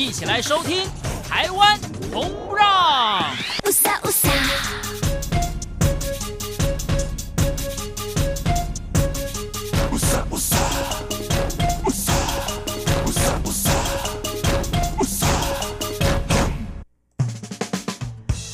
台湾吗？一起来收听《台湾红不让》。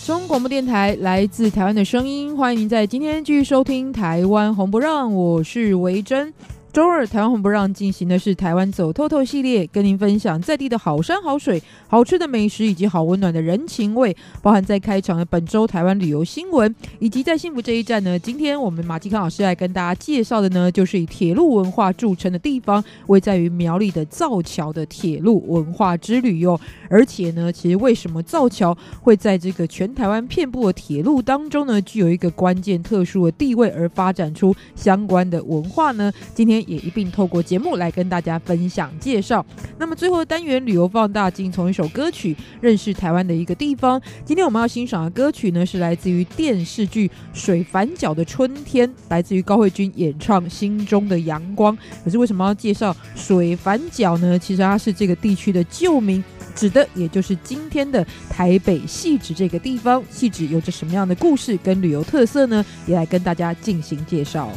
中广播电台来自台湾的声音，欢迎您在今天继续收听《台湾红不让》，我是维珍。周二，台湾红不让进行的是台湾走透透系列，跟您分享在地的好山好水、好吃的美食以及好温暖的人情味。包含在开场的本周台湾旅游新闻，以及在幸福这一站呢，今天我们马继康老师来跟大家介绍的呢，就是以铁路文化著称的地方，位在于苗栗的造桥的铁路文化之旅哟。而且呢，其实为什么造桥会在这个全台湾遍布的铁路当中呢，具有一个关键特殊的地位，而发展出相关的文化呢？今天。也一并透过节目来跟大家分享介绍。那么最后的单元旅游放大镜，从一首歌曲认识台湾的一个地方。今天我们要欣赏的歌曲呢，是来自于电视剧《水反角的春天》，来自于高慧君演唱《心中的阳光》。可是为什么要介绍水反角呢？其实它是这个地区的旧名，指的也就是今天的台北汐止这个地方。汐止有着什么样的故事跟旅游特色呢？也来跟大家进行介绍。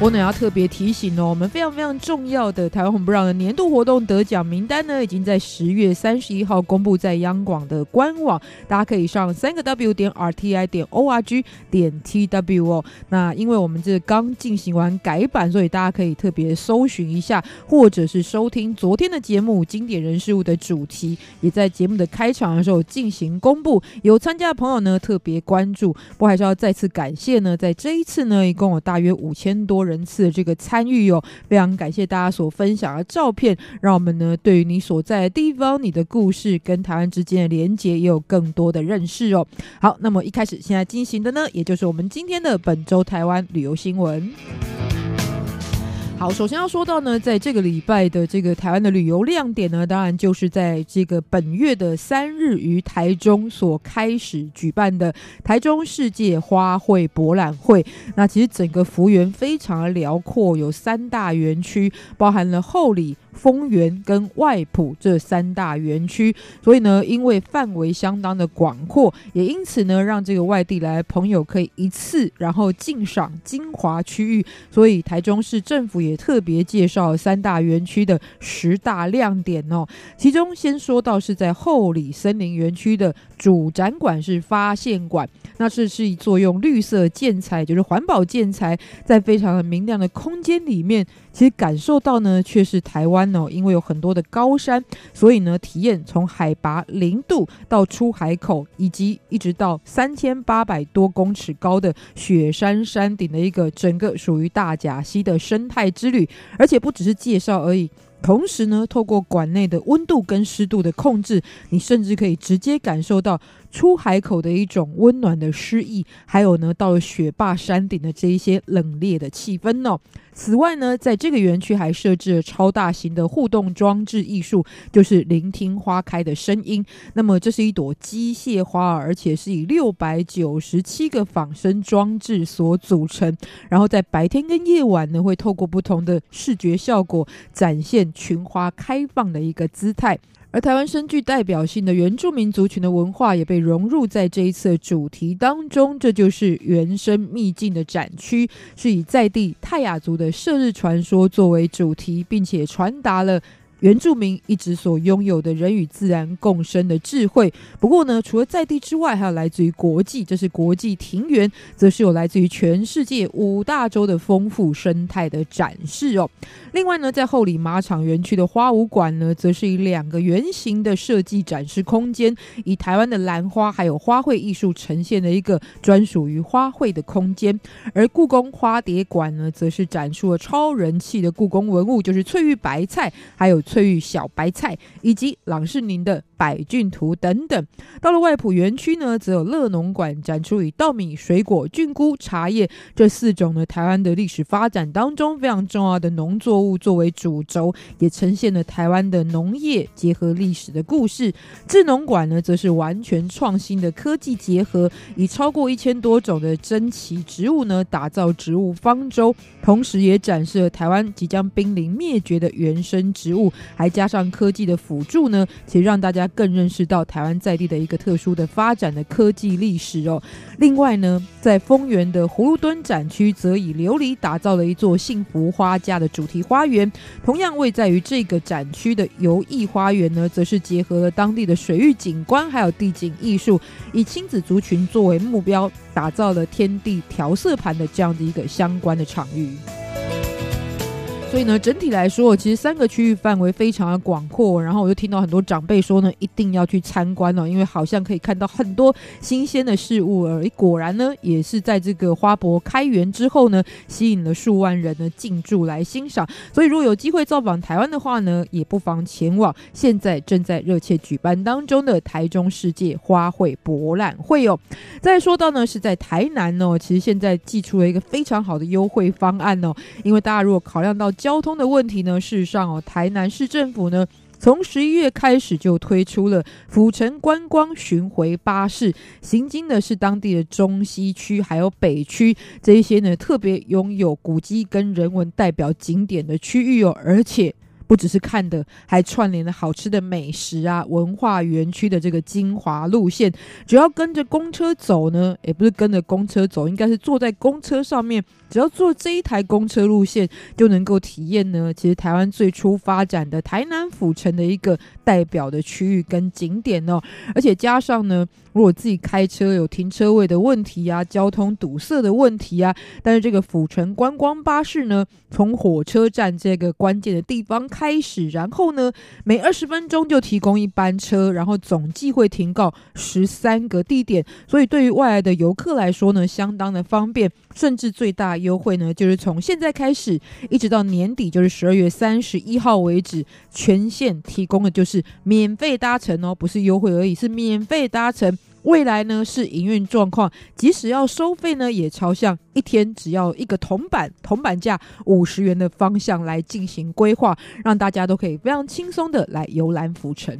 我呢要特别提醒哦，我们非常非常重要的台湾红不让的年度活动得奖名单呢，已经在十月三十一号公布在央广的官网，大家可以上三个 W 点 RTI 点 ORG 点 TW 哦。那因为我们这刚进行完改版，所以大家可以特别搜寻一下，或者是收听昨天的节目《经典人事物》的主题，也在节目的开场的时候进行公布。有参加的朋友呢，特别关注。不过还是要再次感谢呢，在这一次呢，一共有大约五千多人人次的这个参与哦，非常感谢大家所分享的照片，让我们呢对于你所在的地方、你的故事跟台湾之间的连接也有更多的认识哦。好，那么一开始现在进行的呢，也就是我们今天的本周台湾旅游新闻。好，首先要说到呢，在这个礼拜的这个台湾的旅游亮点呢，当然就是在这个本月的三日于台中所开始举办的台中世界花卉博览会。那其实整个幅员非常的辽阔，有三大园区，包含了后里。丰原跟外埔这三大园区，所以呢，因为范围相当的广阔，也因此呢，让这个外地来朋友可以一次然后尽赏精华区域。所以台中市政府也特别介绍三大园区的十大亮点哦。其中先说到是在后里森林园区的主展馆是发现馆，那是是一座用绿色建材，就是环保建材，在非常的明亮的空间里面。其实感受到呢，却是台湾哦，因为有很多的高山，所以呢，体验从海拔零度到出海口，以及一直到三千八百多公尺高的雪山山顶的一个整个属于大甲溪的生态之旅，而且不只是介绍而已。同时呢，透过馆内的温度跟湿度的控制，你甚至可以直接感受到出海口的一种温暖的诗意，还有呢，到了雪霸山顶的这一些冷冽的气氛哦。此外呢，在这个园区还设置了超大型的互动装置艺术，就是聆听花开的声音。那么这是一朵机械花，而且是以六百九十七个仿生装置所组成。然后在白天跟夜晚呢，会透过不同的视觉效果展现。群花开放的一个姿态，而台湾深具代表性的原住民族群的文化也被融入在这一次主题当中。这就是原生秘境的展区，是以在地泰雅族的射日传说作为主题，并且传达了。原住民一直所拥有的人与自然共生的智慧。不过呢，除了在地之外，还有来自于国际，这是国际庭园，则是有来自于全世界五大洲的丰富生态的展示哦。另外呢，在后里马场园区的花舞馆呢，则是以两个圆形的设计展示空间，以台湾的兰花还有花卉艺术呈现的一个专属于花卉的空间。而故宫花蝶馆呢，则是展出了超人气的故宫文物，就是翠玉白菜，还有。翠玉小白菜以及郎世宁的百骏图等等。到了外埔园区呢，则有乐农馆展出以稻米、水果、菌菇、茶叶这四种呢台湾的历史发展当中非常重要的农作物作为主轴，也呈现了台湾的农业结合历史的故事。智农馆呢，则是完全创新的科技结合，以超过一千多种的珍奇植物呢，打造植物方舟，同时也展示了台湾即将濒临灭绝的原生植物，还加上科技的辅助呢，其实让大家更认识到台湾在地的一个特殊的发展的科技历史哦。另外呢，在丰原的葫芦墩展区，则以琉璃打造了一座幸福花家的主题花园。同样位在于这个展区的游艺花园呢，则是结合了当地的水域景观，还有地景艺术，以亲子族群作为目标，打造了天地调色盘的这样的一个相关的场域。所以呢，整体来说，其实三个区域范围非常的广阔。然后我就听到很多长辈说呢，一定要去参观哦，因为好像可以看到很多新鲜的事物。而已果然呢，也是在这个花博开园之后呢，吸引了数万人呢进驻来欣赏。所以如果有机会造访台湾的话呢，也不妨前往现在正在热切举办当中的台中世界花卉博览会哦。再说到呢，是在台南哦，其实现在寄出了一个非常好的优惠方案哦，因为大家如果考量到交通的问题呢，事实上哦，台南市政府呢，从十一月开始就推出了府城观光巡回巴士，行经的是当地的中西区还有北区这一些呢，特别拥有古迹跟人文代表景点的区域哦，而且。不只是看的，还串联了好吃的美食啊，文化园区的这个精华路线，只要跟着公车走呢，也不是跟着公车走，应该是坐在公车上面，只要坐这一台公车路线，就能够体验呢。其实台湾最初发展的台南府城的一个代表的区域跟景点哦，而且加上呢。如果自己开车有停车位的问题啊，交通堵塞的问题啊，但是这个府城观光巴士呢，从火车站这个关键的地方开始，然后呢，每二十分钟就提供一班车，然后总计会停靠十三个地点，所以对于外来的游客来说呢，相当的方便，甚至最大优惠呢，就是从现在开始一直到年底，就是十二月三十一号为止，全线提供的就是免费搭乘哦，不是优惠而已，是免费搭乘。未来呢是营运状况，即使要收费呢，也朝向一天只要一个铜板铜板价五十元的方向来进行规划，让大家都可以非常轻松的来游览浮城。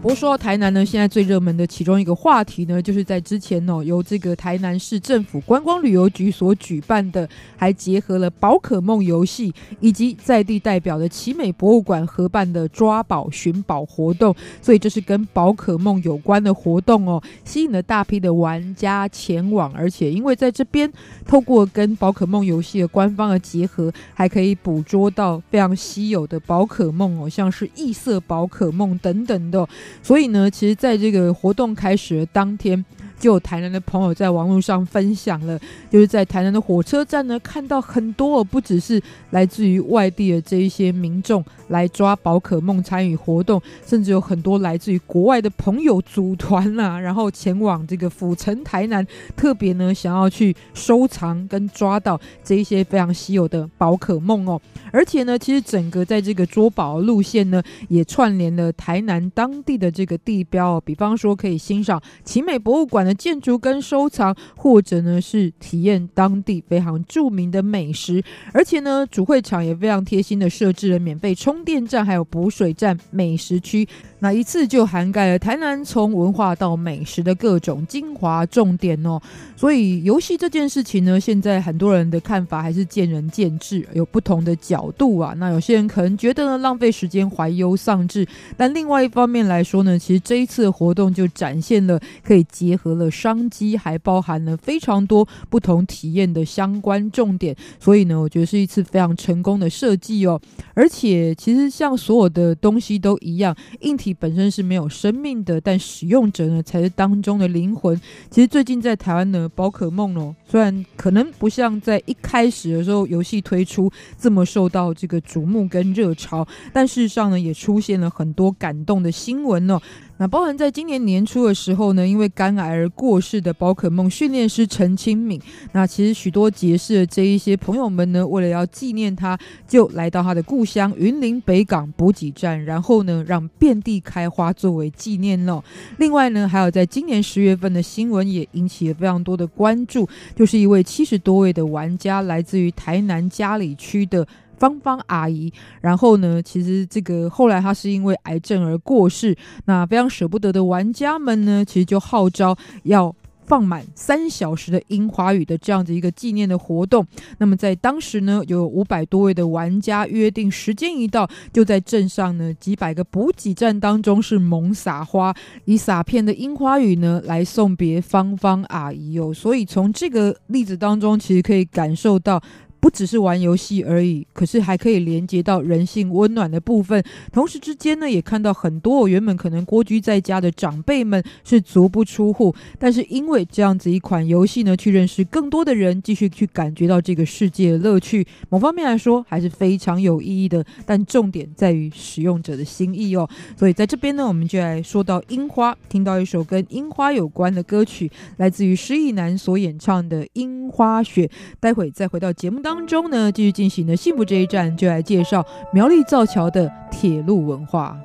不过说到台南呢，现在最热门的其中一个话题呢，就是在之前哦，由这个台南市政府观光旅游局所举办的，还结合了宝可梦游戏以及在地代表的奇美博物馆合办的抓宝寻宝活动，所以这是跟宝可梦有关的活动哦，吸引了大批的玩家前往，而且因为在这边透过跟宝可梦游戏的官方的结合，还可以捕捉到非常稀有的宝可梦哦，像是异色宝可梦等等的。所以呢，其实在这个活动开始的当天，就有台南的朋友在网络上分享了，就是在台南的火车站呢，看到很多，不只是来自于外地的这一些民众来抓宝可梦参与活动，甚至有很多来自于国外的朋友组团、啊，然后前往这个府城台南，特别呢想要去收藏跟抓到这一些非常稀有的宝可梦哦。而且呢，其实整个在这个捉宝路线呢，也串联了台南当地的这个地标哦，比方说可以欣赏奇美博物馆的建筑跟收藏，或者呢是体验当地非常著名的美食。而且呢，主会场也非常贴心的设置了免费充电站，还有补水站、美食区。那一次就涵盖了台南从文化到美食的各种精华重点哦。所以游戏这件事情呢，现在很多人的看法还是见仁见智，有不同的角度啊。那有些人可能觉得呢，浪费时间、怀忧丧志，但另外一方面来说呢，其实这一次活动就展现了可以结合了商机，还包含了非常多不同体验的相关重点。所以呢，我觉得是一次非常成功的设计哦。而且其实像所有的东西都一样，硬体。本身是没有生命的，但使用者呢才是当中的灵魂。其实最近在台湾呢，宝可梦哦，虽然可能不像在一开始的时候游戏推出这么受到这个瞩目跟热潮，但事实上呢，也出现了很多感动的新闻哦。那包含在今年年初的时候呢，因为肝癌而过世的宝可梦训练师陈清敏，那其实许多结识的这一些朋友们呢，为了要纪念他，就来到他的故乡云林北港补给站，然后呢，让遍地开花作为纪念哦。另外呢，还有在今年十月份的新闻也引起了非常多的关注，就是一位七十多位的玩家，来自于台南嘉里区的。芳芳阿姨，然后呢，其实这个后来她是因为癌症而过世，那非常舍不得的玩家们呢，其实就号召要放满三小时的樱花雨的这样子一个纪念的活动。那么在当时呢，有五百多位的玩家约定时间一到，就在镇上呢几百个补给站当中是猛撒花，以撒片的樱花雨呢来送别芳芳阿姨哦。所以从这个例子当中，其实可以感受到。不只是玩游戏而已，可是还可以连接到人性温暖的部分。同时之间呢，也看到很多我原本可能蜗居在家的长辈们是足不出户，但是因为这样子一款游戏呢，去认识更多的人，继续去感觉到这个世界的乐趣。某方面来说，还是非常有意义的。但重点在于使用者的心意哦。所以在这边呢，我们就来说到樱花，听到一首跟樱花有关的歌曲，来自于失意男所演唱的《樱花雪》。待会再回到节目当当中呢，继续进行的幸福这一站，就来介绍苗栗造桥的铁路文化。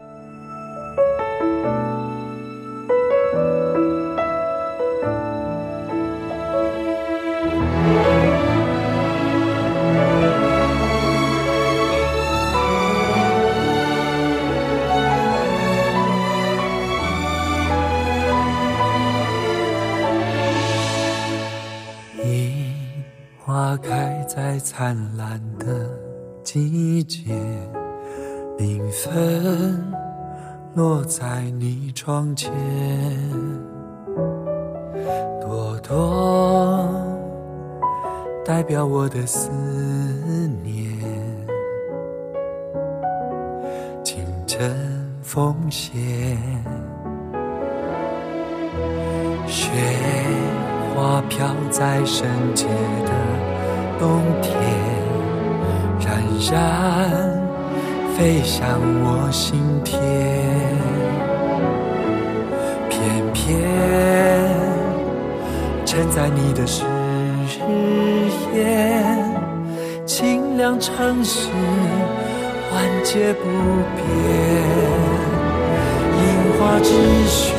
在灿烂的季节，缤纷落在你窗前，朵朵代表我的思念。清晨风歇，雪花飘在深街的。冬天冉冉飞向我心田，偏偏衬在你的誓言，清凉城市万劫不变，樱花之雪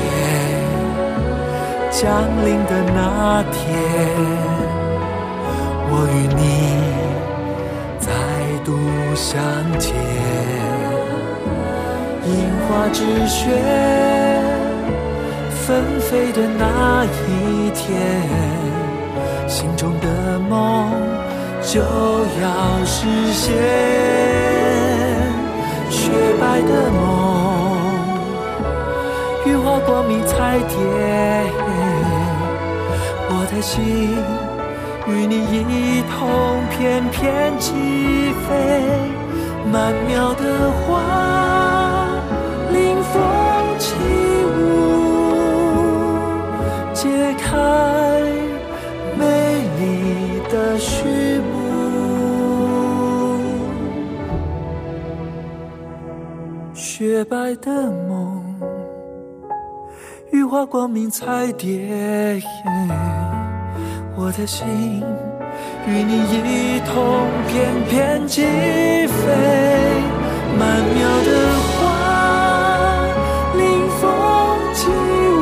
降临的那天。我与你再度相见，樱花之雪纷飞的那一天，心中的梦就要实现。雪白的梦，羽化光明彩蝶，我的心。与你一同翩翩起飞，曼妙的花临风起舞，揭开美丽的序幕。雪白的梦，羽化光明彩蝶。我的心与你一同翩翩起飞，曼妙的花临风起舞，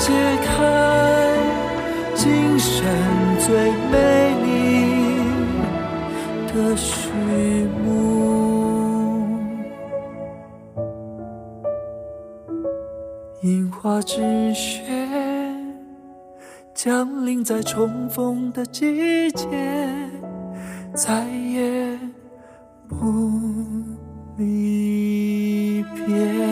揭开今生最美丽的序幕。樱花之雪。在重逢的季节，再也不离别。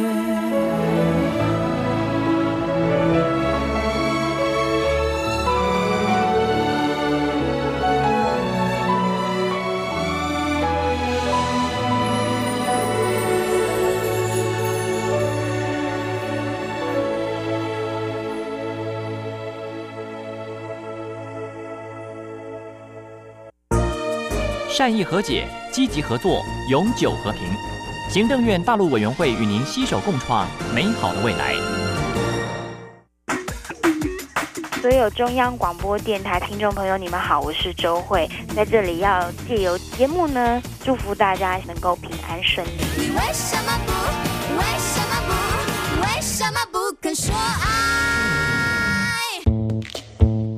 善意和解，积极合作，永久和平。行政院大陆委员会与您携手共创美好的未来。所有中央广播电台听众朋友，你们好，我是周慧，在这里要借由节目呢，祝福大家能够平安顺利。你为什么不？为什么不？为什么不肯说爱？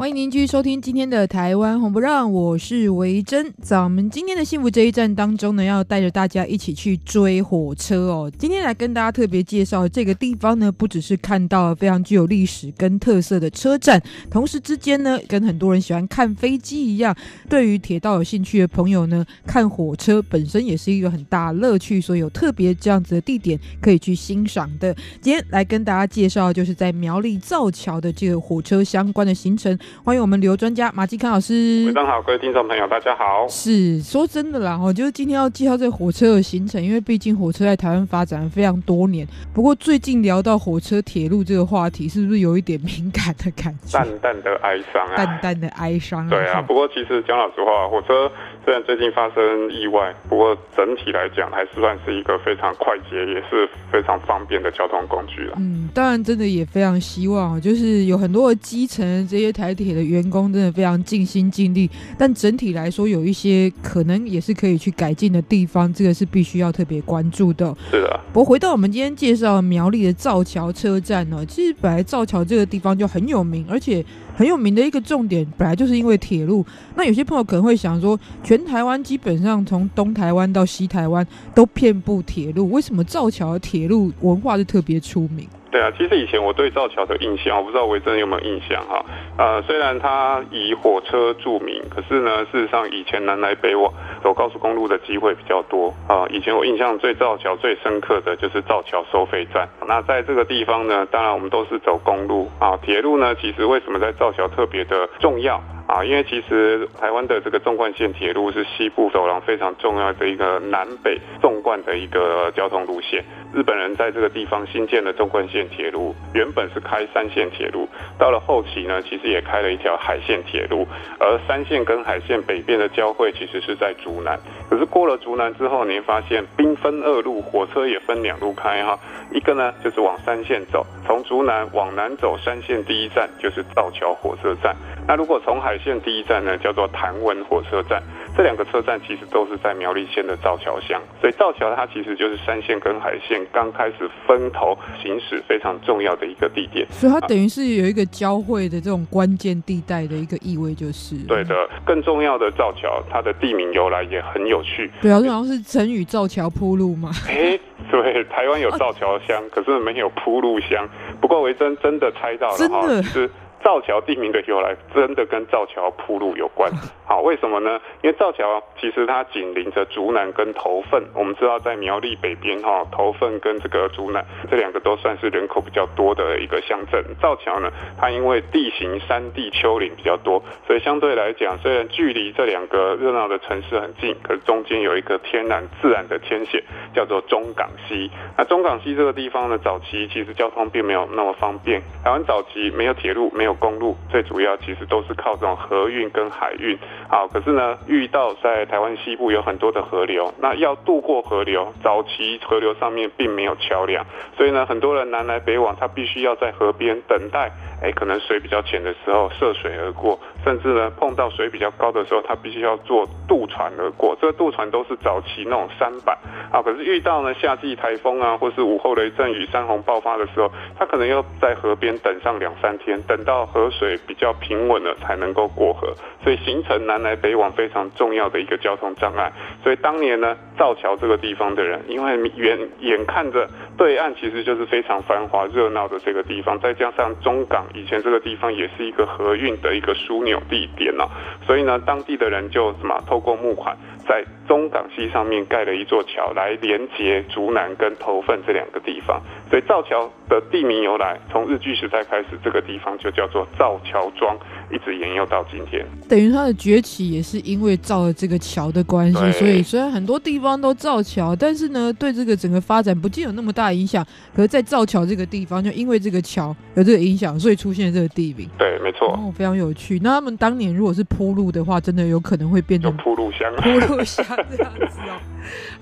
欢迎您继续收听今天的台湾红不让，我是维珍。在我们今天的幸福这一站当中呢，要带着大家一起去追火车哦。今天来跟大家特别介绍这个地方呢，不只是看到非常具有历史跟特色的车站，同时之间呢，跟很多人喜欢看飞机一样，对于铁道有兴趣的朋友呢，看火车本身也是一个很大乐趣，所以有特别这样子的地点可以去欣赏的。今天来跟大家介绍，就是在苗栗造桥的这个火车相关的行程。欢迎我们旅游专家马继康老师。晚上好，各位听众朋友，大家好。是说真的啦，我就是今天要介绍这个火车的行程，因为毕竟火车在台湾发展了非常多年。不过最近聊到火车、铁路这个话题，是不是有一点敏感的感觉？淡淡的哀伤啊，淡淡的哀伤啊。对啊，不过其实讲老实话，火车。虽然最近发生意外，不过整体来讲还是算是一个非常快捷，也是非常方便的交通工具了。嗯，当然，真的也非常希望，就是有很多的基层这些台铁的员工，真的非常尽心尽力。但整体来说，有一些可能也是可以去改进的地方，这个是必须要特别关注的。是的。不过回到我们今天介绍苗栗的造桥车站呢，其实本来造桥这个地方就很有名，而且。很有名的一个重点，本来就是因为铁路。那有些朋友可能会想说，全台湾基本上从东台湾到西台湾都遍布铁路，为什么造桥的铁路文化是特别出名？对啊，其实以前我对造桥的印象，我不知道维珍有没有印象哈。呃，虽然它以火车著名，可是呢，事实上以前南来北往走高速公路的机会比较多啊。以前我印象最造桥最深刻的就是造桥收费站。那在这个地方呢，当然我们都是走公路啊，铁路呢，其实为什么在造桥特别的重要？啊，因为其实台湾的这个纵贯线铁路是西部走廊非常重要的一个南北纵贯的一个交通路线。日本人在这个地方新建的纵贯线铁路，原本是开三线铁路，到了后期呢，其实也开了一条海线铁路。而三线跟海线北边的交汇，其实是在竹南。可是过了竹南之后，您发现兵分二路，火车也分两路开哈。一个呢就是往三线走，从竹南往南走，三线第一站就是造桥火车站。那如果从海线第一站呢，叫做潭文火车站。这两个车站其实都是在苗栗县的造桥乡，所以造桥它其实就是山线跟海线刚开始分头行驶非常重要的一个地点。所以它等于是有一个交汇的这种关键地带的一个意味，就是。对的，更重要的造桥，它的地名由来也很有趣。对啊，好像是成语“造桥铺路”嘛。哎，对，台湾有造桥乡，啊，可是没有铺路乡。不过维珍真的猜到了，真的是。造桥地名的由来真的跟造桥铺路有关，好，为什么呢？因为造桥其实它紧邻着竹南跟头份，我们知道在苗栗北边哈，头份跟这个竹南这两个都算是人口比较多的一个乡镇。造桥呢，它因为地形山地丘陵比较多，所以相对来讲，虽然距离这两个热闹的城市很近，可是中间有一个天然自然的天险，叫做中港溪。那中港溪这个地方呢，早期其实交通并没有那么方便，台湾早期没有铁路，没有。公路最主要其实都是靠这种河运跟海运，好，可是呢，遇到在台湾西部有很多的河流，那要渡过河流，早期河流上面并没有桥梁，所以呢，很多人南来北往，他必须要在河边等待，哎，可能水比较浅的时候涉水而过，甚至呢，碰到水比较高的时候，他必须要坐渡船而过，这个渡船都是早期那种舢板，啊，可是遇到呢夏季台风啊，或是午后雷阵雨、山洪爆发的时候，他可能要在河边等上两三天，等到。河水比较平稳了，才能够过河，所以形成南来北往非常重要的一个交通障碍。所以当年呢，造桥这个地方的人，因为远眼看着对岸其实就是非常繁华热闹的这个地方，再加上中港以前这个地方也是一个河运的一个枢纽地点呢，所以呢，当地的人就什么透过募款，在中港溪上面盖了一座桥来连接竹南跟头份这两个地方。所以造桥的地名由来，从日据时代开始，这个地方就叫做造桥庄，一直沿用到今天。等于它的崛起也是因为造了这个桥的关系，所以虽然很多地方都造桥，但是呢，对这个整个发展不见有那么大影响。可是，在造桥这个地方，就因为这个桥有这个影响，所以出现了这个地名。对，没错。哦，非常有趣。那他们当年如果是铺路的话，真的有可能会变成铺路乡，铺路乡这样子哦。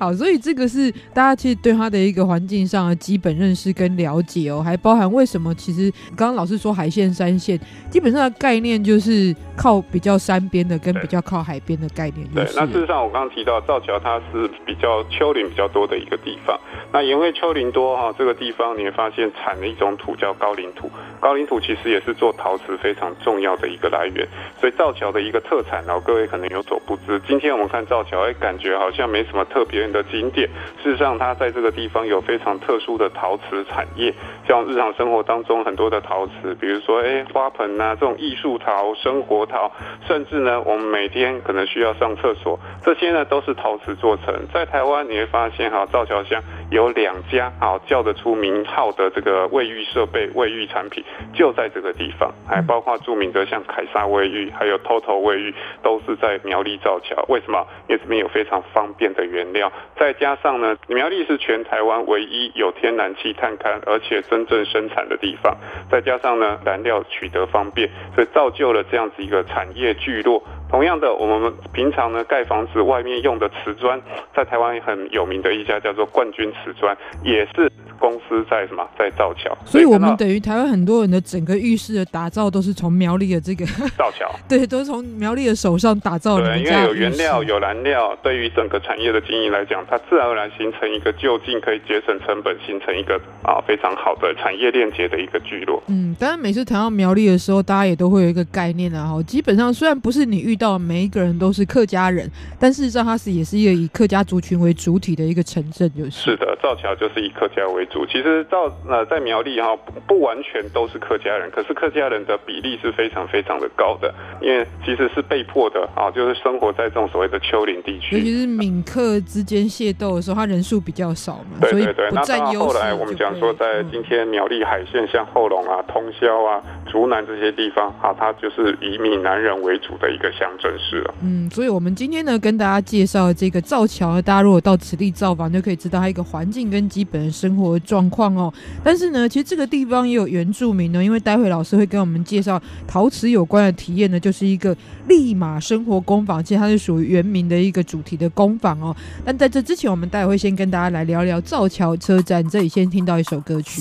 好，所以这个是大家其实对它的一个环境上的基本认识跟了解哦，还包含为什么其实刚刚老师说海线山线，基本上的概念就是靠比较山边的跟比较靠海边的概念。对，那事实上我刚刚提到造桥，它是比较丘陵比较多的一个地方。那因为丘陵多哈，这个地方你会发现产了一种土叫高岭土，高岭土其实也是做陶瓷非常重要的一个来源。所以造桥的一个特产，然后各位可能有所不知。今天我们看造桥，哎，感觉好像没什么特别。的景点，事实上，它在这个地方有非常特殊的陶瓷产业，像日常生活当中很多的陶瓷，比如说，哎，花盆啊，这种艺术陶、生活陶，甚至呢，我们每天可能需要上厕所，这些呢都是陶瓷做成。在台湾你会发现，哈，造桥乡有两家，好叫得出名号的这个卫浴设备、卫浴产品，就在这个地方，还包括著名的像凯撒卫浴，还有 TOTO 卫浴，都是在苗栗造桥。为什么？因为这边有非常方便的原料。再加上呢，苗栗是全台湾唯一有天然气探勘而且真正生产的地方。再加上呢，燃料取得方便，所以造就了这样子一个产业聚落。同样的，我们平常呢盖房子外面用的瓷砖，在台湾很有名的一家叫做冠军瓷砖，也是。公司在什么？在造桥，所以我们等于台湾很多人的整个浴室的打造都是从苗栗的这个 造桥，对，都是从苗栗的手上打造的。对，因为有原料、有燃料，对于整个产业的经营来讲，它自然而然形成一个就近可以节省成本，形成一个啊非常好的产业链接的一个聚落。嗯，当然每次谈到苗栗的时候，大家也都会有一个概念啊，哈，基本上虽然不是你遇到的每一个人都是客家人，但事实上它是也是一个以客家族群为主体的一个城镇，就是。是的，造桥就是以客家为主，其实造。呃在苗栗哈，不完全都是客家人，可是客家人的比例是非常非常的高的，因为其实是被迫的啊，就是生活在这种所谓的丘陵地区。尤其是闽客之间械斗的时候，他人数比较少嘛，对对对。那到后来我们讲说，在今天苗栗海线，像后龙啊、通霄啊、竹南这些地方啊，它就是以闽南人为主的一个乡镇市了。嗯，所以我们今天呢，跟大家介绍这个造桥，大家如果到此地造访，就可以知道它一个环境跟基本的生活状况哦。但是呢，其实这个地方也有原住民呢，因为待会老师会跟我们介绍陶瓷有关的体验呢，就是一个立马生活工坊，其实它是属于原民的一个主题的工坊哦。但在这之前，我们待会会先跟大家来聊聊造桥车站，这里先听到一首歌曲。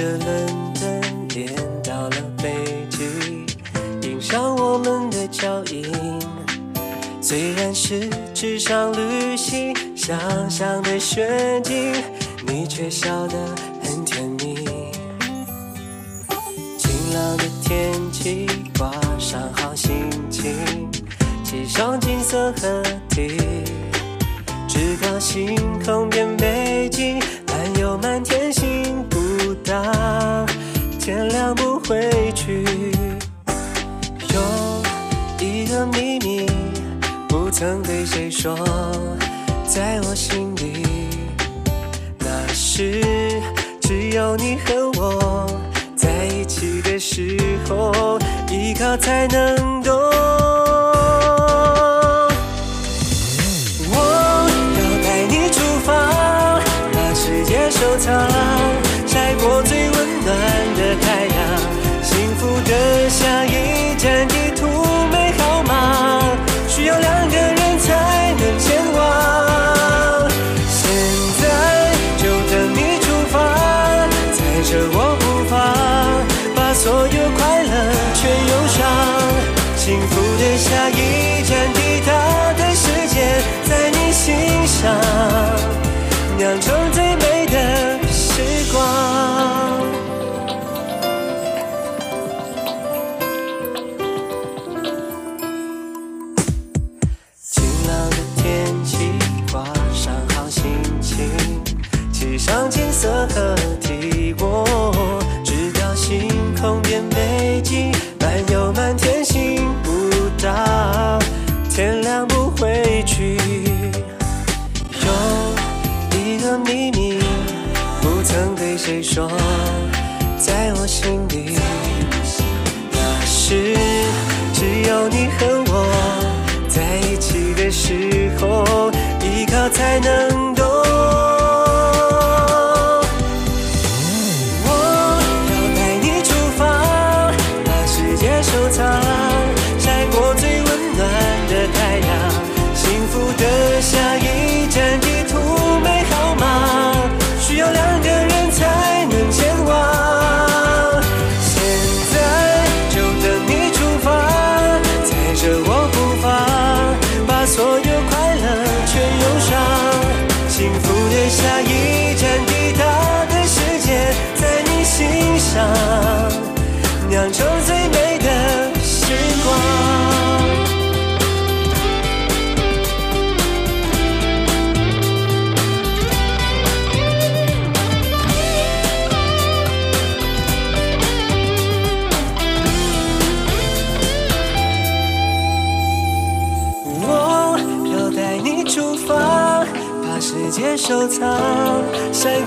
的伦敦，颠倒了北剧，印上我们的脚印。虽然是纸上旅行，想象的炫技，你却笑得很甜蜜。晴朗的天气，挂上好心情，骑上金色河堤，直到星空变北京，漫游满天星。不到天亮不回去。有一个秘密不曾对谁说在我心里。那是只有你和我在一起的时候依靠才能懂。前地图没号码，需要两个人才能前往。现在就等你出发，载着我步伐，把所有快乐全涌上，幸福的下一。control.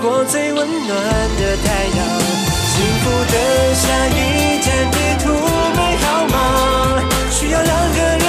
我最温暖的太阳，幸福的下一站地图美好吗，需要两个人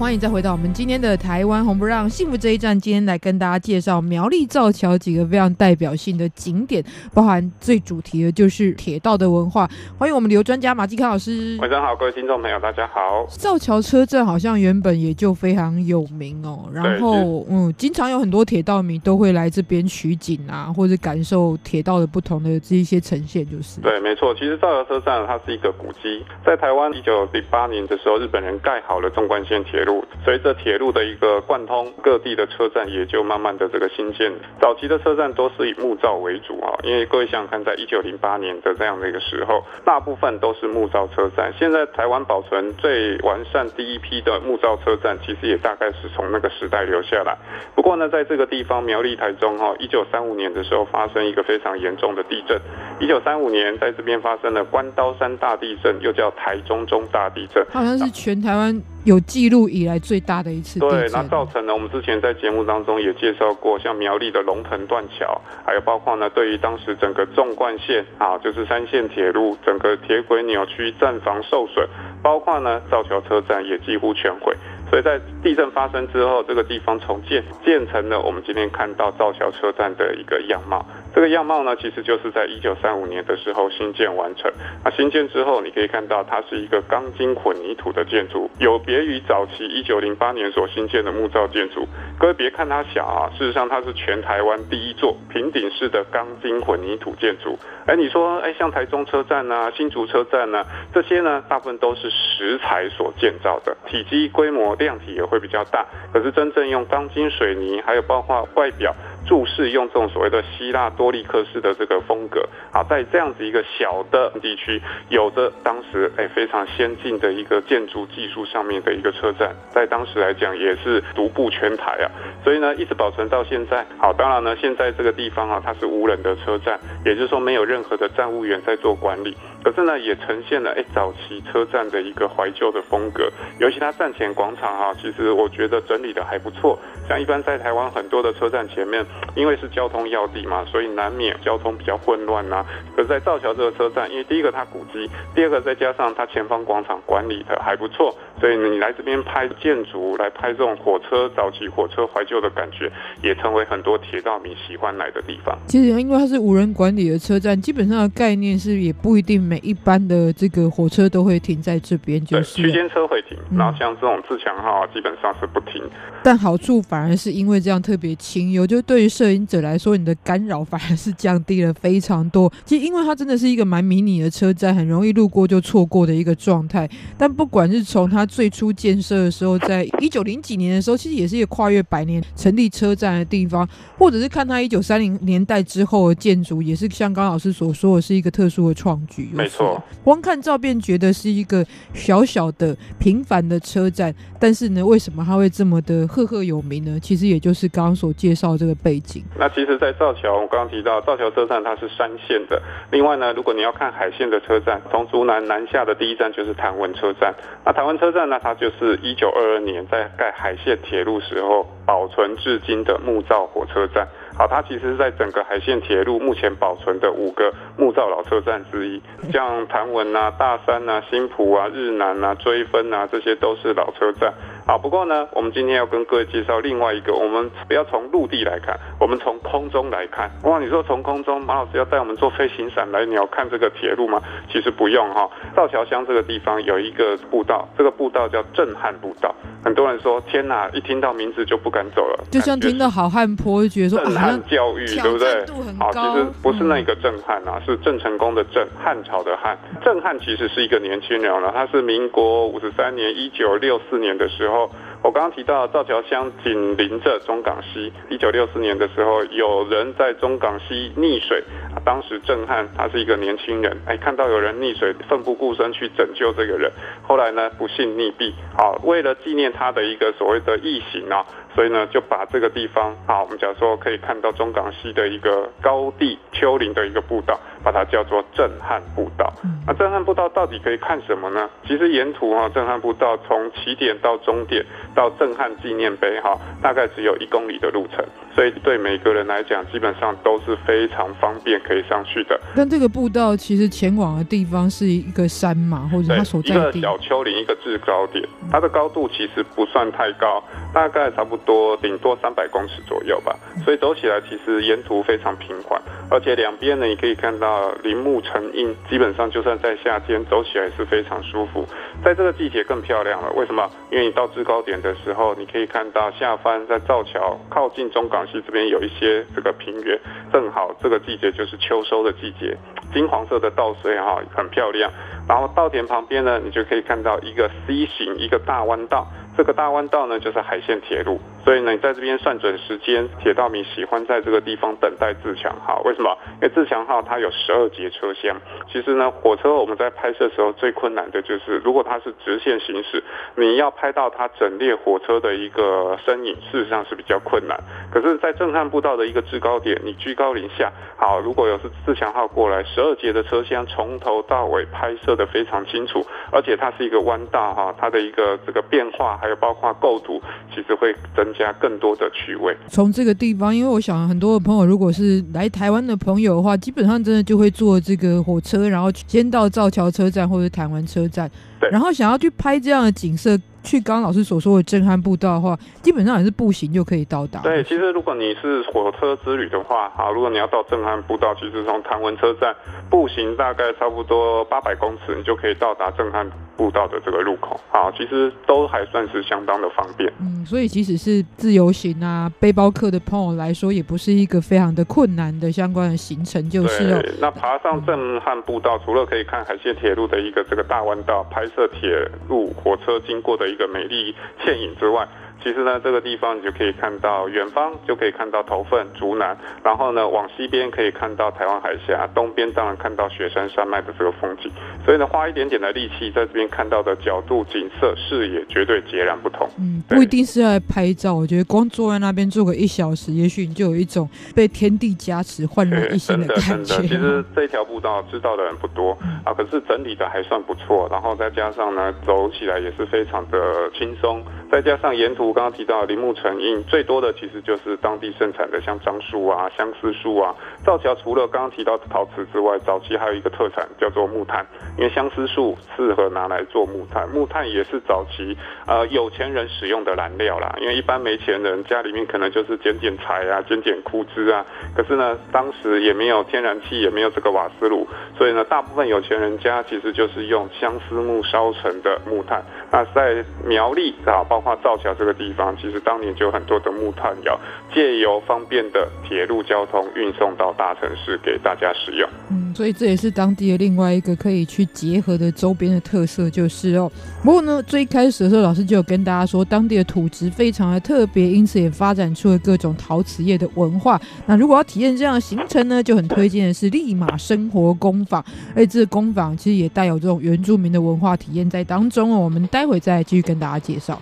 欢迎再回到我们今天的台湾红不让幸福这一站。今天来跟大家介绍苗栗造桥几个非常代表性的景点，包含最主题的就是铁道的文化。欢迎我们旅游专家马继康老师。晚上好，各位听众朋友，大家好。造桥车站好像原本也就非常有名哦，然后嗯，经常有很多铁道迷都会来这边取景啊，或者感受铁道的不同的这一些呈现，就是。对，没错。其实造桥车站它是一个古迹，在台湾一九零八年的时候，日本人盖好了纵贯线铁。铁随着铁路的一个贯通，各地的车站也就慢慢的这个新建。早期的车站都是以木造为主啊，因为各位想想看，在一九零八年的这样的一个时候，大部分都是木造车站。现在台湾保存最完善第一批的木造车站，其实也大概是从那个时代留下来。不过呢，在这个地方苗栗台中哈，一九三五年的时候发生一个非常严重的地震。一九三五年在这边发生了关刀山大地震，又叫台中中大地震，好像是全台湾有记录以来最大的一次地震。对，那造成了我们之前在节目当中也介绍过，像苗栗的龙腾断桥，还有包括呢，对于当时整个纵贯线啊，就是三线铁路整个铁轨扭曲，站房受损，包括呢造桥车站也几乎全毁。所以在地震发生之后，这个地方重建，建成了我们今天看到造桥车站的一个样貌。这个样貌呢，其实就是在一九三五年的时候新建完成。那新建之后，你可以看到它是一个钢筋混凝土的建筑，有别于早期一九零八年所新建的木造建筑。各位别看它小啊，事实上它是全台湾第一座平顶式的钢筋混凝土建筑。哎，你说，哎，像台中车站啊、新竹车站啊，这些呢，大部分都是石材所建造的，体积规模量体也会比较大。可是真正用钢筋水泥，还有包括外表。注释用这种所谓的希腊多利克式的这个风格，啊，在这样子一个小的地区，有着当时哎非常先进的一个建筑技术上面的一个车站，在当时来讲也是独步全台啊，所以呢一直保存到现在。好，当然呢现在这个地方啊，它是无人的车站，也就是说没有任何的站务员在做管理。可是呢，也呈现了哎早期车站的一个怀旧的风格，尤其它站前广场哈，其实我觉得整理的还不错。像一般在台湾很多的车站前面，因为是交通要地嘛，所以难免交通比较混乱呐。可是，在造桥这个车站，因为第一个它古迹，第二个再加上它前方广场管理的还不错，所以你来这边拍建筑，来拍这种火车早期火车怀旧的感觉，也成为很多铁道迷喜欢来的地方。其实，因为它是无人管理的车站，基本上的概念是也不一定。每一班的这个火车都会停在这边，就是区间车会停，然后像这种自强号基本上是不停。但好处反而是因为这样特别轻油，就对于摄影者来说，你的干扰反而是降低了非常多。其实因为它真的是一个蛮迷你的车站，很容易路过就错过的一个状态。但不管是从它最初建设的时候，在一九零几年的时候，其实也是一个跨越百年成立车站的地方，或者是看它一九三零年代之后的建筑，也是像刚老师所说的是一个特殊的创举。没错，光看照片觉得是一个小小的平凡的车站，但是呢，为什么它会这么的赫赫有名呢？其实也就是刚刚所介绍这个背景。那其实，在造桥，我刚刚提到造桥车站它是山线的。另外呢，如果你要看海线的车站，从竹南南下的第一站就是台湾车站。那台湾车站呢，它就是一九二二年在盖海线铁路时候保存至今的木造火车站。好，它其实是在整个海线铁路目前保存的五个木造老车站之一，像谭文啊、大山啊、新浦啊、日南啊、追分啊，这些都是老车站。好，不过呢，我们今天要跟各位介绍另外一个，我们不要从陆地来看，我们从空中来看。哇，你说从空中，马老师要带我们坐飞行伞来鸟看这个铁路吗？其实不用哈。造桥乡这个地方有一个步道，这个步道叫震撼步道。很多人说，天哪，一听到名字就不敢走了，就像听到好汉坡就觉得说震撼教育，对不对？好，其实不是那个震撼啊，是郑成功的郑，汉朝的汉。震撼其实是一个年轻人了，他是民国五十三年，一九六四年的时候。我刚刚提到造桥乡紧邻着中港西，一九六四年的时候，有人在中港西溺水，当时震撼，他是一个年轻人，哎，看到有人溺水，奋不顾身去拯救这个人，后来呢，不幸溺毙，好，为了纪念他的一个所谓的异形啊。所以呢，就把这个地方，好，我们假如说可以看到中港西的一个高地丘陵的一个步道，把它叫做震撼步道。那震撼步道到底可以看什么呢？其实沿途哈，震撼步道从起点到终点到震撼纪念碑哈，大概只有一公里的路程，所以对每个人来讲，基本上都是非常方便可以上去的。但这个步道其实前往的地方是一个山嘛，或者它所在的一个小丘陵，一个制高点，它的高度其实不算太高，大概差不多。多顶多三百公尺左右吧，所以走起来其实沿途非常平缓，而且两边呢，你可以看到林木成荫，基本上就算在夏天走起来是非常舒服。在这个季节更漂亮了，为什么？因为你到制高点的时候，你可以看到下方在造桥靠近中港西这边有一些这个平原，正好这个季节就是秋收的季节，金黄色的稻穗哈很漂亮。然后稻田旁边呢，你就可以看到一个 C 型一个大弯道。这个大弯道呢，就是海线铁路，所以呢，你在这边算准时间，铁道迷喜欢在这个地方等待自强号。为什么？因为自强号它有十二节车厢。其实呢，火车我们在拍摄时候最困难的就是，如果它是直线行驶，你要拍到它整列火车的一个身影，事实上是比较困难。可是，在震撼步道的一个制高点，你居高临下，好，如果有是自强号过来，十二节的车厢从头到尾拍摄的非常清楚，而且它是一个弯道哈，它的一个这个变化还有包括构图，其实会整增加更多的趣味。从这个地方，因为我想很多的朋友，如果是来台湾的朋友的话，基本上真的就会坐这个火车，然后先到造桥车站或者台湾车站，对，然后想要去拍这样的景色。去刚刚老师所说的震撼步道的话，基本上也是步行就可以到达。对，其实如果你是火车之旅的话，好，如果你要到震撼步道，其实从谭文车站步行大概差不多八百公尺，你就可以到达震撼步道的这个路口。好，其实都还算是相当的方便。嗯，所以即使是自由行啊、背包客的朋友来说，也不是一个非常的困难的相关的行程，就是哦。对，那爬上震撼步道，除了可以看海线铁路的一个这个大弯道，拍摄铁路火车经过的一个美丽倩影之外。其实呢，这个地方你就可以看到远方，就可以看到头份、竹南，然后呢，往西边可以看到台湾海峡，东边当然看到雪山山脉的这个风景。所以呢，花一点点的力气，在这边看到的角度、景色、视野绝对截然不同。嗯，不一定是要来拍照，我觉得光坐在那边坐个一小时，也许你就有一种被天地加持、焕然一新的感觉。真的，真的，其实这条步道知道的人不多啊，可是整理的还算不错，然后再加上呢，走起来也是非常的轻松。再加上沿途我刚刚提到林木成荫，最多的其实就是当地盛产的像樟树啊、相思树啊。造桥除了刚刚提到的陶瓷之外，早期还有一个特产叫做木炭，因为相思树适合拿来做木炭，木炭也是早期呃有钱人使用的燃料啦。因为一般没钱人家里面可能就是捡捡柴啊、捡捡枯枝啊，可是呢当时也没有天然气，也没有这个瓦斯炉，所以呢大部分有钱人家其实就是用相思木烧成的木炭。那在苗栗啊，包括造桥这个地方，其实当年就有很多的木炭窑借由方便的铁路交通运送到大城市给大家使用。嗯，所以这也是当地的另外一个可以去结合的周边的特色，就是哦。不过呢，最开始的时候，老师就有跟大家说，当地的土质非常的特别，因此也发展出了各种陶瓷业的文化。那如果要体验这样的行程呢，就很推荐的是立马生活工坊。而这个工坊其实也带有这种原住民的文化体验在当中哦。我们带待会再继续跟大家介绍。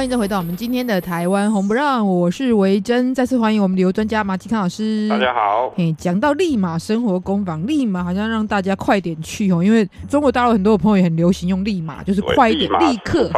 欢迎再回到我们今天的台湾红不让，我是维珍，再次欢迎我们旅游专家马吉康老师。大家好。嘿，讲到立马生活工坊，立马好像让大家快点去哦，因为中国大陆很多的朋友也很流行用立马，就是快一点，立刻，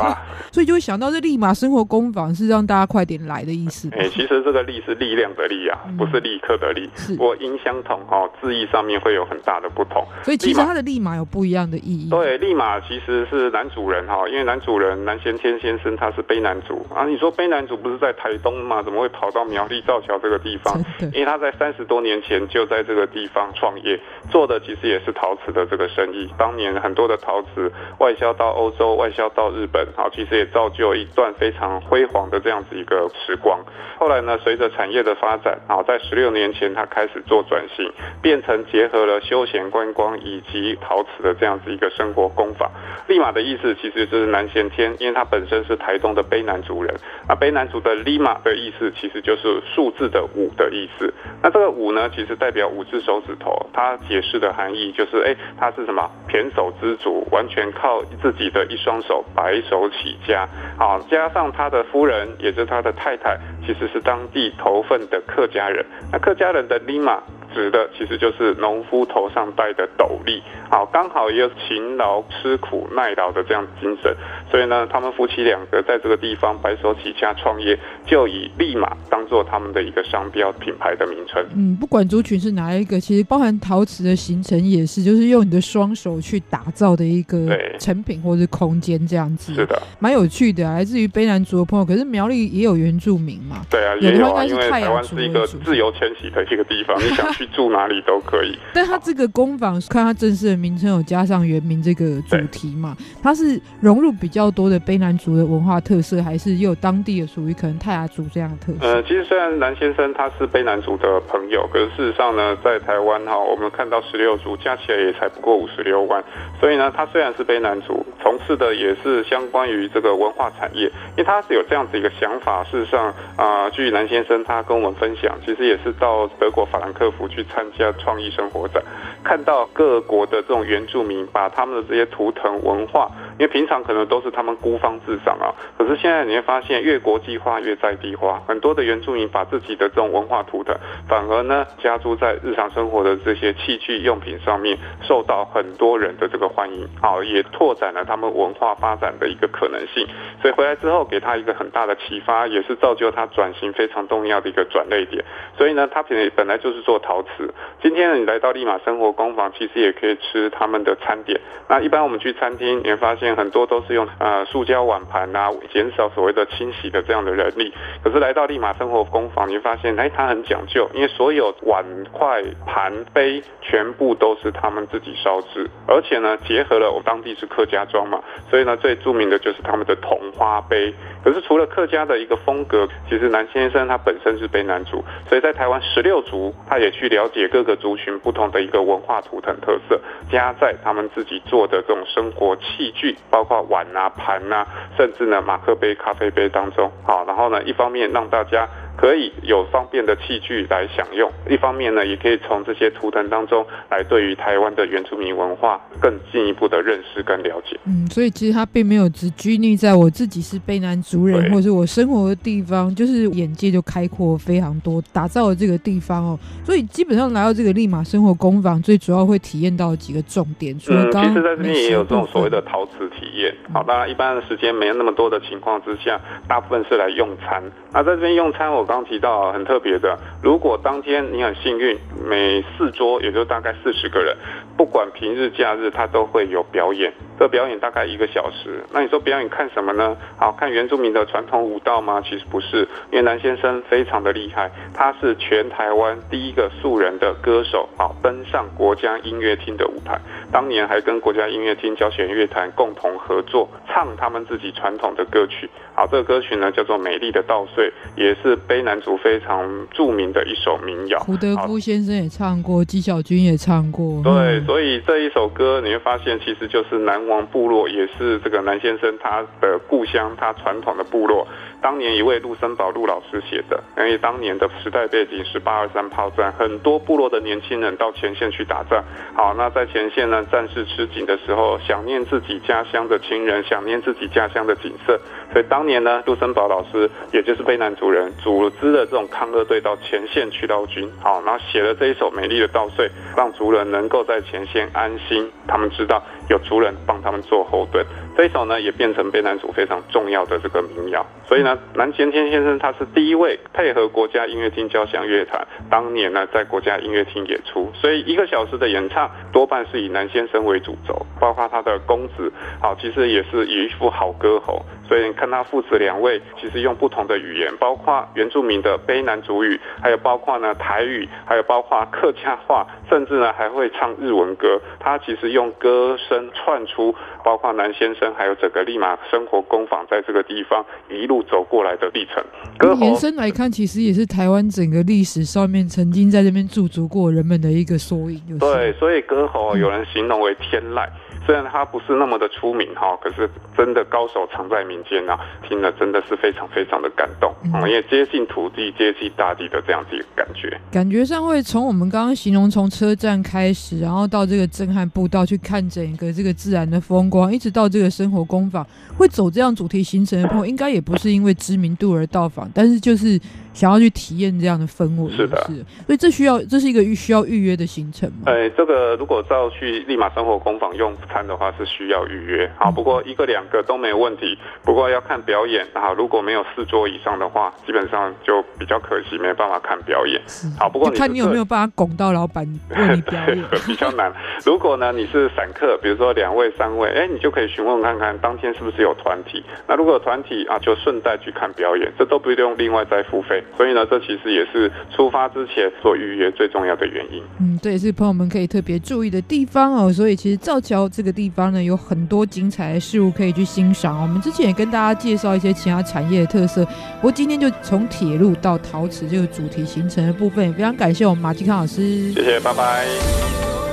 所以就会想到这立马生活工坊是让大家快点来的意思。哎，其实这个力是力量的力啊，不是立刻的立，不过音相同哈，字义上面会有很大的不同。所以其实它的立马有不一样的意义。对，立马其实是男主人哈，因为男主人南先天先生他是卑南族啊。你说卑南族不是在台东吗？怎么会跑到苗栗造桥这个地方？因为他在三十多年前就在这个地方创业，做的其实也是陶瓷的这个生意。当年很多的陶瓷外销到欧洲，外销到日本，好，其实也造就一段非常辉煌的这样子一个时光。后来呢，随着产业的发展，啊，在十六年前他开始做转型，变成结合了休闲观光以及陶瓷的这样子一个生活工坊。立马的意思其实就是南贤天，因为他本身是台东的卑南族人。啊，卑南族的立马的意思其实就是数字的五的意思。那这个五呢，其实代表五只手指头。它解释的含义就是，哎，他是什么？胼手之足，完全靠自己的一双手白手起家。好，加上他的夫人，也是他的太太，其实是当地头份的客家人。那客家人的 Lima。指的其实就是农夫头上戴的斗笠，好，刚好也有勤劳吃苦耐劳的这样的精神，所以呢，他们夫妻两个在这个地方白手起家创业，就以立马当做他们的一个商标品牌的名称。嗯，不管族群是哪一个，其实包含陶瓷的形成也是，就是用你的双手去打造的一个成品或者是空间这样子。是的，蛮有趣的，来自于卑南族的朋友，可是苗栗也有原住民嘛？对啊，也有啊，因为台湾是一个自由迁徙的一个地方，你想去。住哪里都可以，但它这个工坊看它正式的名称有加上原名这个主题嘛？它是融入比较多的卑南族的文化特色，还是又有当地的属于可能泰雅族这样的特色？呃，其实虽然南先生他是卑南族的朋友，可是事实上呢，在台湾哈，我们看到十六族加起来也才不过五十六万，所以呢，他虽然是卑南族，从事的也是相关于这个文化产业，因为他是有这样子一个想法。事实上啊、据南先生他跟我们分享，其实也是到德国法兰克福去参加创意生活展，看到各国的这种原住民把他们的这些图腾文化，因为平常可能都是他们孤芳自赏啊，可是现在你会发现越国际化越在地化，很多的原住民把自己的这种文化图腾，反而呢加诸在日常生活的这些器具用品上面，受到很多人的这个欢迎，好，也拓展了他们文化发展的一个可能性。所以回来之后给他一个很大的启发，也是造就他转型非常重要的一个转捩点。所以呢，他本本来就是做陶瓷。今天呢你来到立马生活工坊，其实也可以吃他们的餐点。那一般我们去餐厅，你发现很多都是用呃塑胶碗盘啊，减少所谓的清洗的这样的人力。可是来到立马生活工坊，你会发现，哎，它很讲究，因为所有碗筷盘杯全部都是他们自己烧制，而且呢，结合了我当地是客家庄嘛，所以呢，最著名的就是他们的铜花杯。可是除了客家的一个风格，其实南先生他本身是卑南族，所以在台湾十六族，他也去了解各个族群不同的一个文化图腾特色，加在他们自己做的这种生活器具，包括碗啊、盘啊，甚至呢马克杯、咖啡杯当中，好，然后呢，一方面让大家。可以有方便的器具来享用，一方面呢，也可以从这些图腾当中来对于台湾的原住民文化更进一步的认识跟了解。嗯，所以其实它并没有只拘泥在我自己是卑南族人，或者是我生活的地方，就是眼界就开阔非常多，打造了这个地方哦。所以基本上来到这个立马生活工坊，最主要会体验到几个重点。除了刚刚嗯，其实在这边也有这种所谓的陶瓷体验。好，当然一般的时间没有那么多的情况之下，大部分是来用餐。那在这边用餐，我。我刚提到很特别的，如果当天你很幸运，每四桌也就大概四十个人，不管平日假日，他都会有表演。这表演大概一个小时。那你说表演看什么呢？好，看原住民的传统舞蹈吗？其实不是，因为南先生非常的厉害，他是全台湾第一个素人的歌手，好，登上国家音乐厅的舞台。当年还跟国家音乐厅交响乐团共同合作，唱他们自己传统的歌曲。好，这个歌曲呢叫做《美丽的稻穗》，也是卑南族非常著名的一首民谣。胡德夫先生也唱过，纪晓君也唱过。对，所以这一首歌你会发现，其实就是南王部落，也是这个南先生他的故乡，他传统的部落。当年一位陆森堡陆老师写的，因为当年的时代背景是八二三炮战，很多部落的年轻人到前线去打仗。好，那在前线呢，战事吃紧的时候，想念自己家乡的亲人，想念自己家乡的景色。所以当年呢，陆森堡老师也就是卑南族人，组织了这种抗日队到前线去捞军。好，然后写了这一首美丽的稻穗，让族人能够在前线安心。他们知道有族人帮他们做后盾。这一首呢，也变成被男主非常重要的这个民谣。所以呢，南前天先生他是第一位配合国家音乐厅交响乐团，当年呢在国家音乐厅演出。所以一个小时的演唱多半是以南先生为主轴，包括他的公子，好，其实也是以一副好歌喉。所以你看他父子两位，其实用不同的语言，包括原住民的卑南族语，还有包括呢台语，还有包括客家话，甚至呢还会唱日文歌。他其实用歌声串出，包括南先生还有整个利马生活工坊在这个地方一路走过来的历程。歌延伸来看，其实也是台湾整个历史上面曾经在这边驻足过人们的一个缩影。就是、对，所以歌喉有人形容为天籁。虽然他不是那么的出名哈，可是真的高手藏在民间啊，听了真的是非常非常的感动，嗯，也接近土地、接近大地的这样子一个感觉。感觉上会从我们刚刚形容从车站开始，然后到这个震撼步道去看整个这个自然的风光，一直到这个生活工坊，会走这样主题行程的朋友，应该也不是因为知名度而到访，但是就是。想要去体验这样的氛围，是的，是，所以这需要这是一个需要预约的行程吗？哎，这个如果照去利马生活工坊用餐的话是需要预约，好，不过一个两个都没有问题，不过要看表演，啊，如果没有四桌以上的话，基本上就比较可惜，没办法看表演。好，不过你看你有没有办法拱到老板为你表演，比较难。如果呢你是散客，比如说两位三位，哎，你就可以询问看看当天是不是有团体，那如果有团体啊，就顺带去看表演，这都不用另外再付费。所以呢，这其实也是出发之前做预约最重要的原因。嗯，这也是朋友们可以特别注意的地方哦。所以其实造桥这个地方呢，有很多精彩的事物可以去欣赏。我们之前也跟大家介绍一些其他产业的特色。不过今天就从铁路到陶瓷这个主题形成的部分，也非常感谢我们马继康老师。谢谢，拜拜。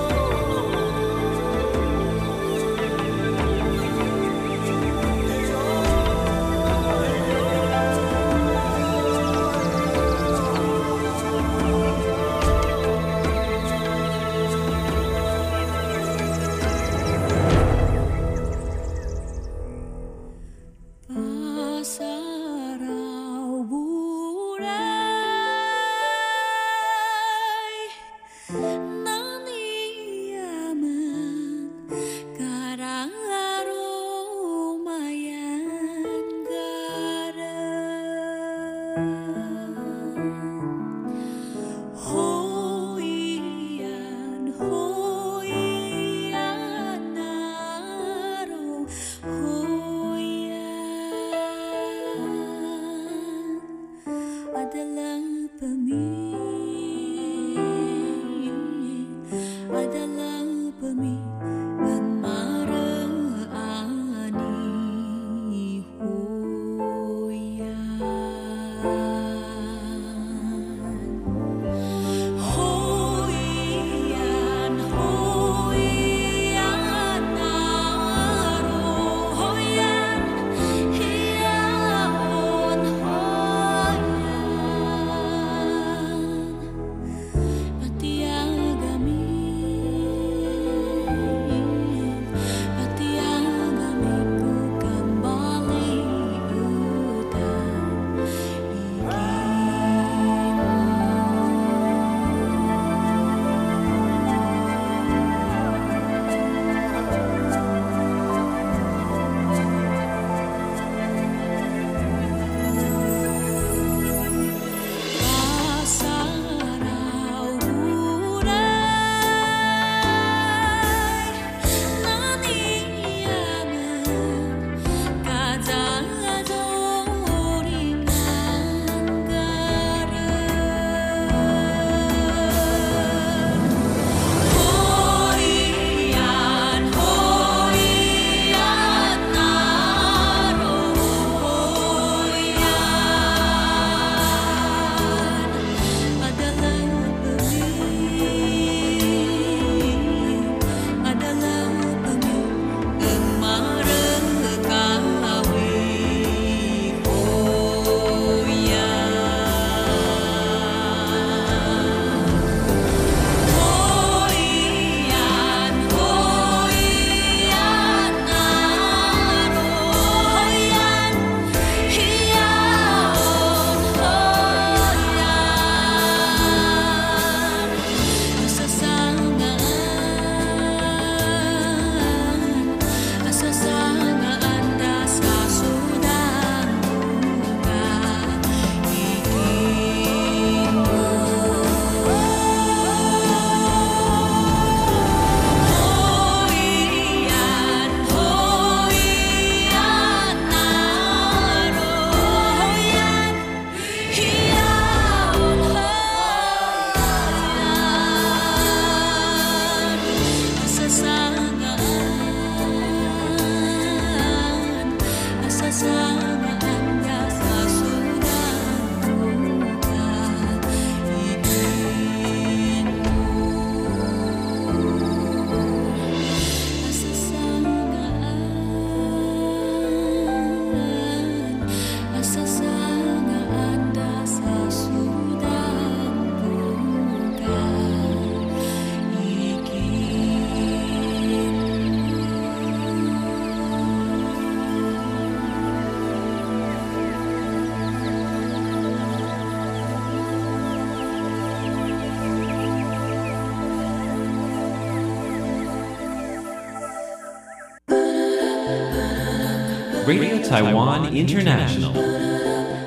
Taiwan International.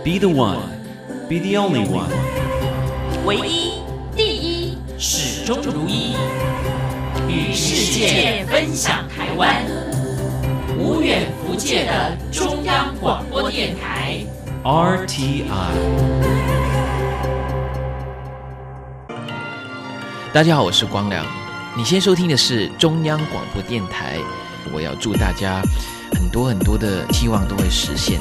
Be the one. Be the only one. 唯一，第一，始终如一。与世界分享台湾。无远弗届的中央广播电台。RTI。大家好，我是光良。你先收听的是中央广播电台。我要祝大家很多很多的希望都会实现。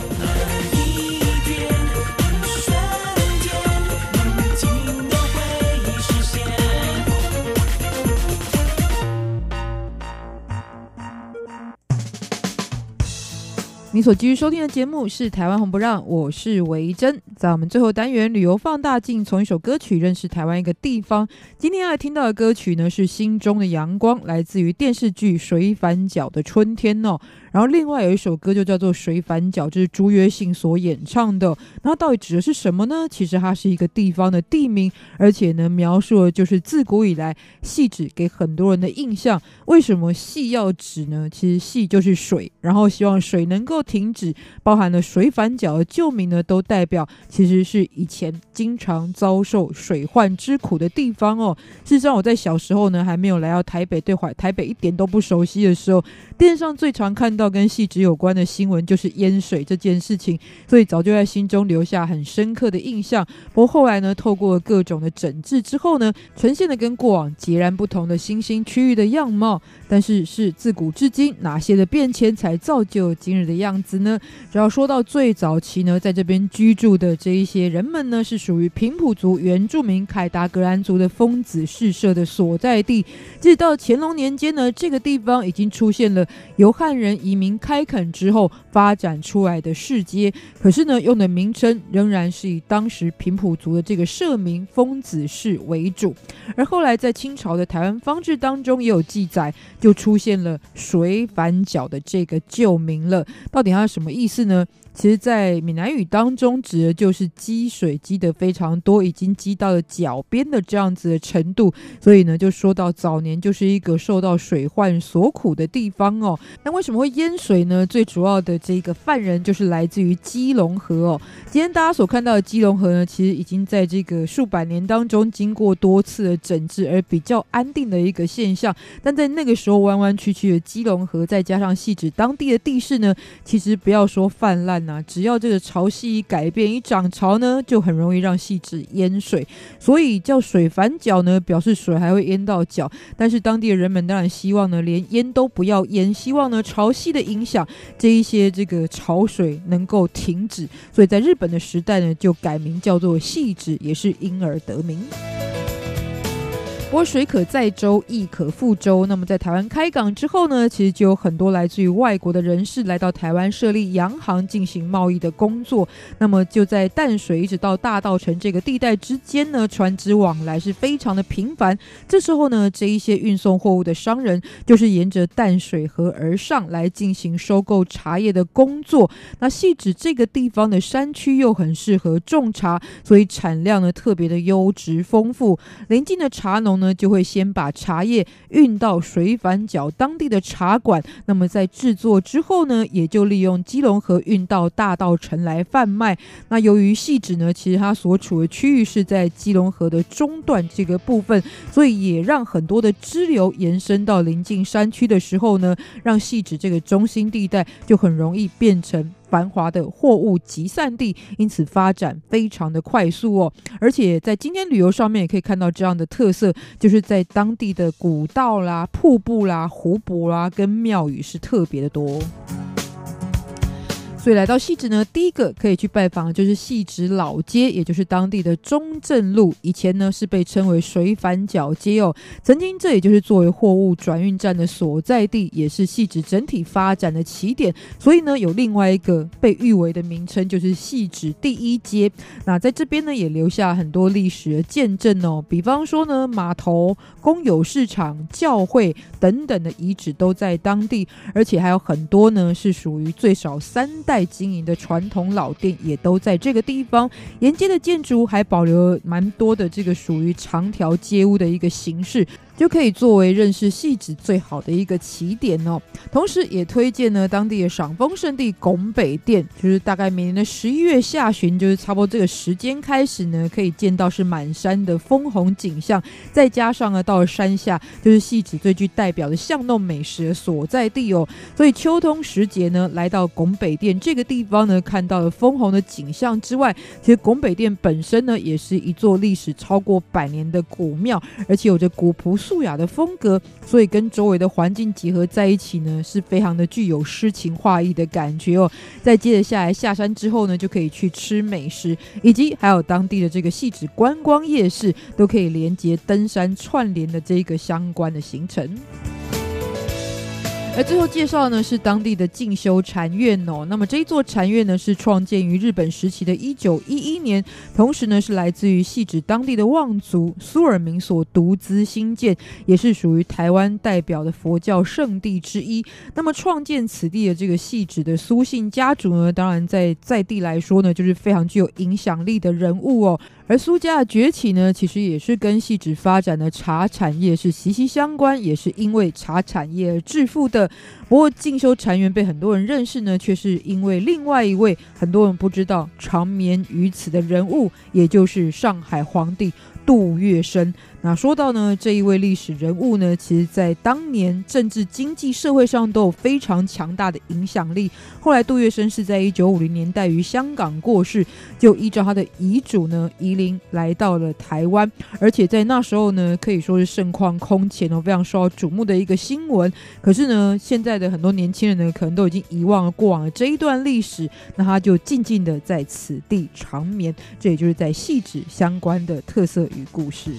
你所继续收听的节目是《台湾红不让》，我是维珍。在我们最后单元旅游放大镜，从一首歌曲认识台湾一个地方。今天要来听到的歌曲呢，是《心中的阳光》，来自于电视剧《水反角的春天》哦。然后另外有一首歌就叫做《水反角》，这是朱约信所演唱的。那到底指的是什么呢？其实它是一个地方的地名，而且呢，描述的就是自古以来戏指给很多人的印象。为什么戏要指呢？其实戏就是水，然后希望水能够停止。包含了水反角的旧名呢，都代表其实是以前经常遭受水患之苦的地方哦。事实上，我在小时候呢，还没有来到台北，对台北一点都不熟悉的时候，电视上最常看到。到跟汐止有关的新闻就是淹水这件事情，所以早就在心中留下很深刻的印象。不过后来呢，透过各种的整治之后呢，呈现的跟过往截然不同的新兴区域的样貌。但是是自古至今哪些的变迁才造就今日的样子呢？只要说到最早期呢，在这边居住的这一些人们呢，是属于平埔族原住民凯达格兰族的丰子氏社的所在地。直到乾隆年间呢，这个地方已经出现了由汉人以移民开垦之后发展出来的市街，可是呢，用的名称仍然是以当时平埔族的这个社名丰子市为主。而后来在清朝的台湾方志当中也有记载，就出现了水反角的这个旧名了。到底它是什么意思呢？其实，在闽南语当中，指的就是积水积得非常多，已经积到了脚边的这样子的程度。所以呢，就说到早年就是一个受到水患所苦的地方哦。那为什么会淹水呢？最主要的这个犯人就是来自于基隆河哦。今天大家所看到的基隆河呢，其实已经在这个数百年当中经过多次的整治而比较安定的一个现象。但在那个时候弯弯曲曲的基隆河，再加上细致当地的地势呢，其实不要说泛滥。呐只要这个潮汐一改变，一涨潮呢，就很容易让细致淹水，所以叫水反脚呢，表示水还会淹到脚。但是当地的人们当然希望呢，连淹都不要淹，希望呢潮汐的影响，这一些这个潮水能够停止。所以在日本的时代呢，就改名叫做细致，也是因而得名。我水可载舟，亦可覆舟。那么在台湾开港之后呢，其实就有很多来自于外国的人士来到台湾设立洋行进行贸易的工作。那么就在淡水一直到大稻城这个地带之间呢，船只往来是非常的频繁。这时候呢，这一些运送货物的商人就是沿着淡水河而上来进行收购茶叶的工作。那细指这个地方的山区又很适合种茶，所以产量呢特别的优质丰富。邻近的茶农。呢，就会先把茶叶运到水反角当地的茶馆，那么在制作之后呢，也就利用基隆河运到大道城来贩卖。那由于汐止呢，其实它所处的区域是在基隆河的中段这个部分，所以也让很多的支流延伸到临近山区的时候呢，让汐止这个中心地带就很容易变成。繁华的货物集散地，因此发展非常的快速哦。而且在今天旅游上面也可以看到这样的特色，就是在当地的古道啦、瀑布啦、湖泊啦跟庙宇是特别的多。所以来到汐止呢，第一个可以去拜访的就是汐止老街，也就是当地的中正路。以前呢是被称为水反角街哦，曾经这也就是作为货物转运站的所在地，也是汐止整体发展的起点。所以呢，有另外一个被誉为的名称，就是汐止第一街。那在这边呢，也留下很多历史的见证哦，比方说呢，码头、公有市场、教会等等的遗址都在当地，而且还有很多呢是属于最少三代。在经营的传统老店也都在这个地方，沿街的建筑还保留蛮多的这个属于长条街屋的一个形式。就可以作为认识戏子最好的一个起点哦。同时，也推荐呢当地的赏枫圣地拱北殿，就是大概每年的十一月下旬，就是差不多这个时间开始呢，可以见到是满山的枫红景象。再加上呢，到了山下，就是戏子最具代表的巷弄美食的所在地哦。所以秋冬时节呢，来到拱北殿这个地方呢，看到了枫红的景象之外，其实拱北殿本身呢，也是一座历史超过百年的古庙，而且有着古朴素雅的风格，所以跟周围的环境结合在一起呢，是非常的具有诗情画意的感觉哦。再接着下来下山之后呢，就可以去吃美食，以及还有当地的这个细致观光夜市，都可以连接登山串联的这个相关的行程。而最后介绍呢是当地的进修禅院哦，那么这一座禅院呢是创建于日本时期的一九一一年，同时呢是来自于汐止当地的望族苏尔民所独资兴建，也是属于台湾代表的佛教圣地之一。那么创建此地的这个汐止的苏姓家族呢，当然在在地来说呢，就是非常具有影响力的人物哦。而苏家的崛起呢，其实也是跟细致发展的茶产业是息息相关，也是因为茶产业而致富的。不过进修禅园被很多人认识呢，却是因为另外一位很多人不知道长眠于此的人物，也就是上海皇帝杜月笙。那说到呢，这一位历史人物呢，其实在当年政治、经济、社会上都有非常强大的影响力。后来杜月笙是在一九五零年代于香港过世，就依照他的遗嘱呢，移灵来到了台湾，而且在那时候呢，可以说是盛况空前哦，非常受到瞩目的一个新闻。可是呢，现在的很多年轻人呢，可能都已经遗忘了过往的这一段历史，那他就静静的在此地长眠。这也就是在细致相关的特色与故事。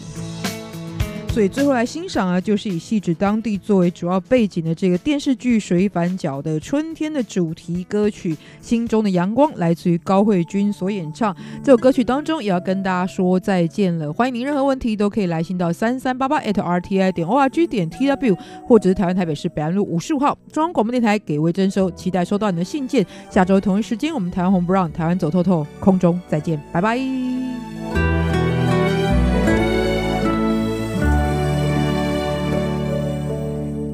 所以最后来欣赏啊，就是以汐止当地作为主要背景的这个电视剧《水反角》的春天的主题歌曲《心中的阳光》，来自于高慧君所演唱。这首歌曲当中也要跟大家说再见了。欢迎您任何问题都可以来信到三三八八 at @rti 点 org 点 tw，或者是台湾台北市北安路五十五号中央广播电台给微征收，期待收到你的信件。下周同一时间，我们台湾红不让台湾走透透，空中再见，拜拜。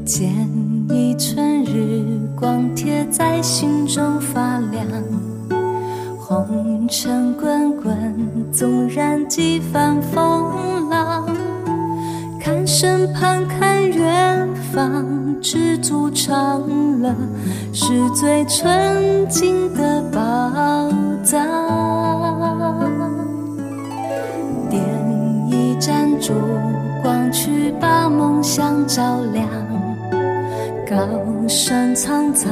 剪一寸日光贴在心中发亮，红尘滚滚，纵然几番风浪，看身旁，看远方，知足常乐，是最纯净的宝藏。点一盏烛光，去把梦想照亮。高山苍苍，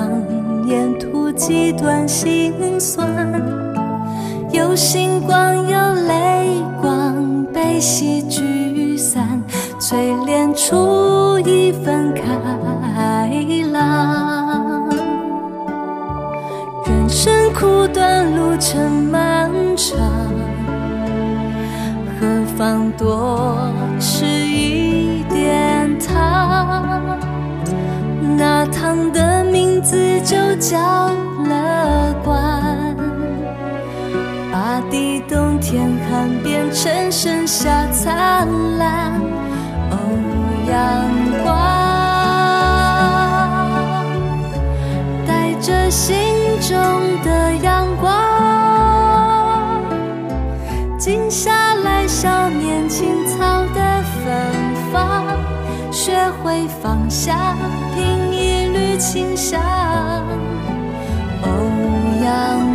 沿途几段心酸，有星光有泪光，悲喜聚散，淬炼出一份开朗。人生苦短，路程漫长，何妨多那糖的名字就叫乐观，把地冻天寒变成盛夏灿烂。哦，阳光，带着心中的阳光，静下来少年青草的芬芳，学会放下。缕清香。欧阳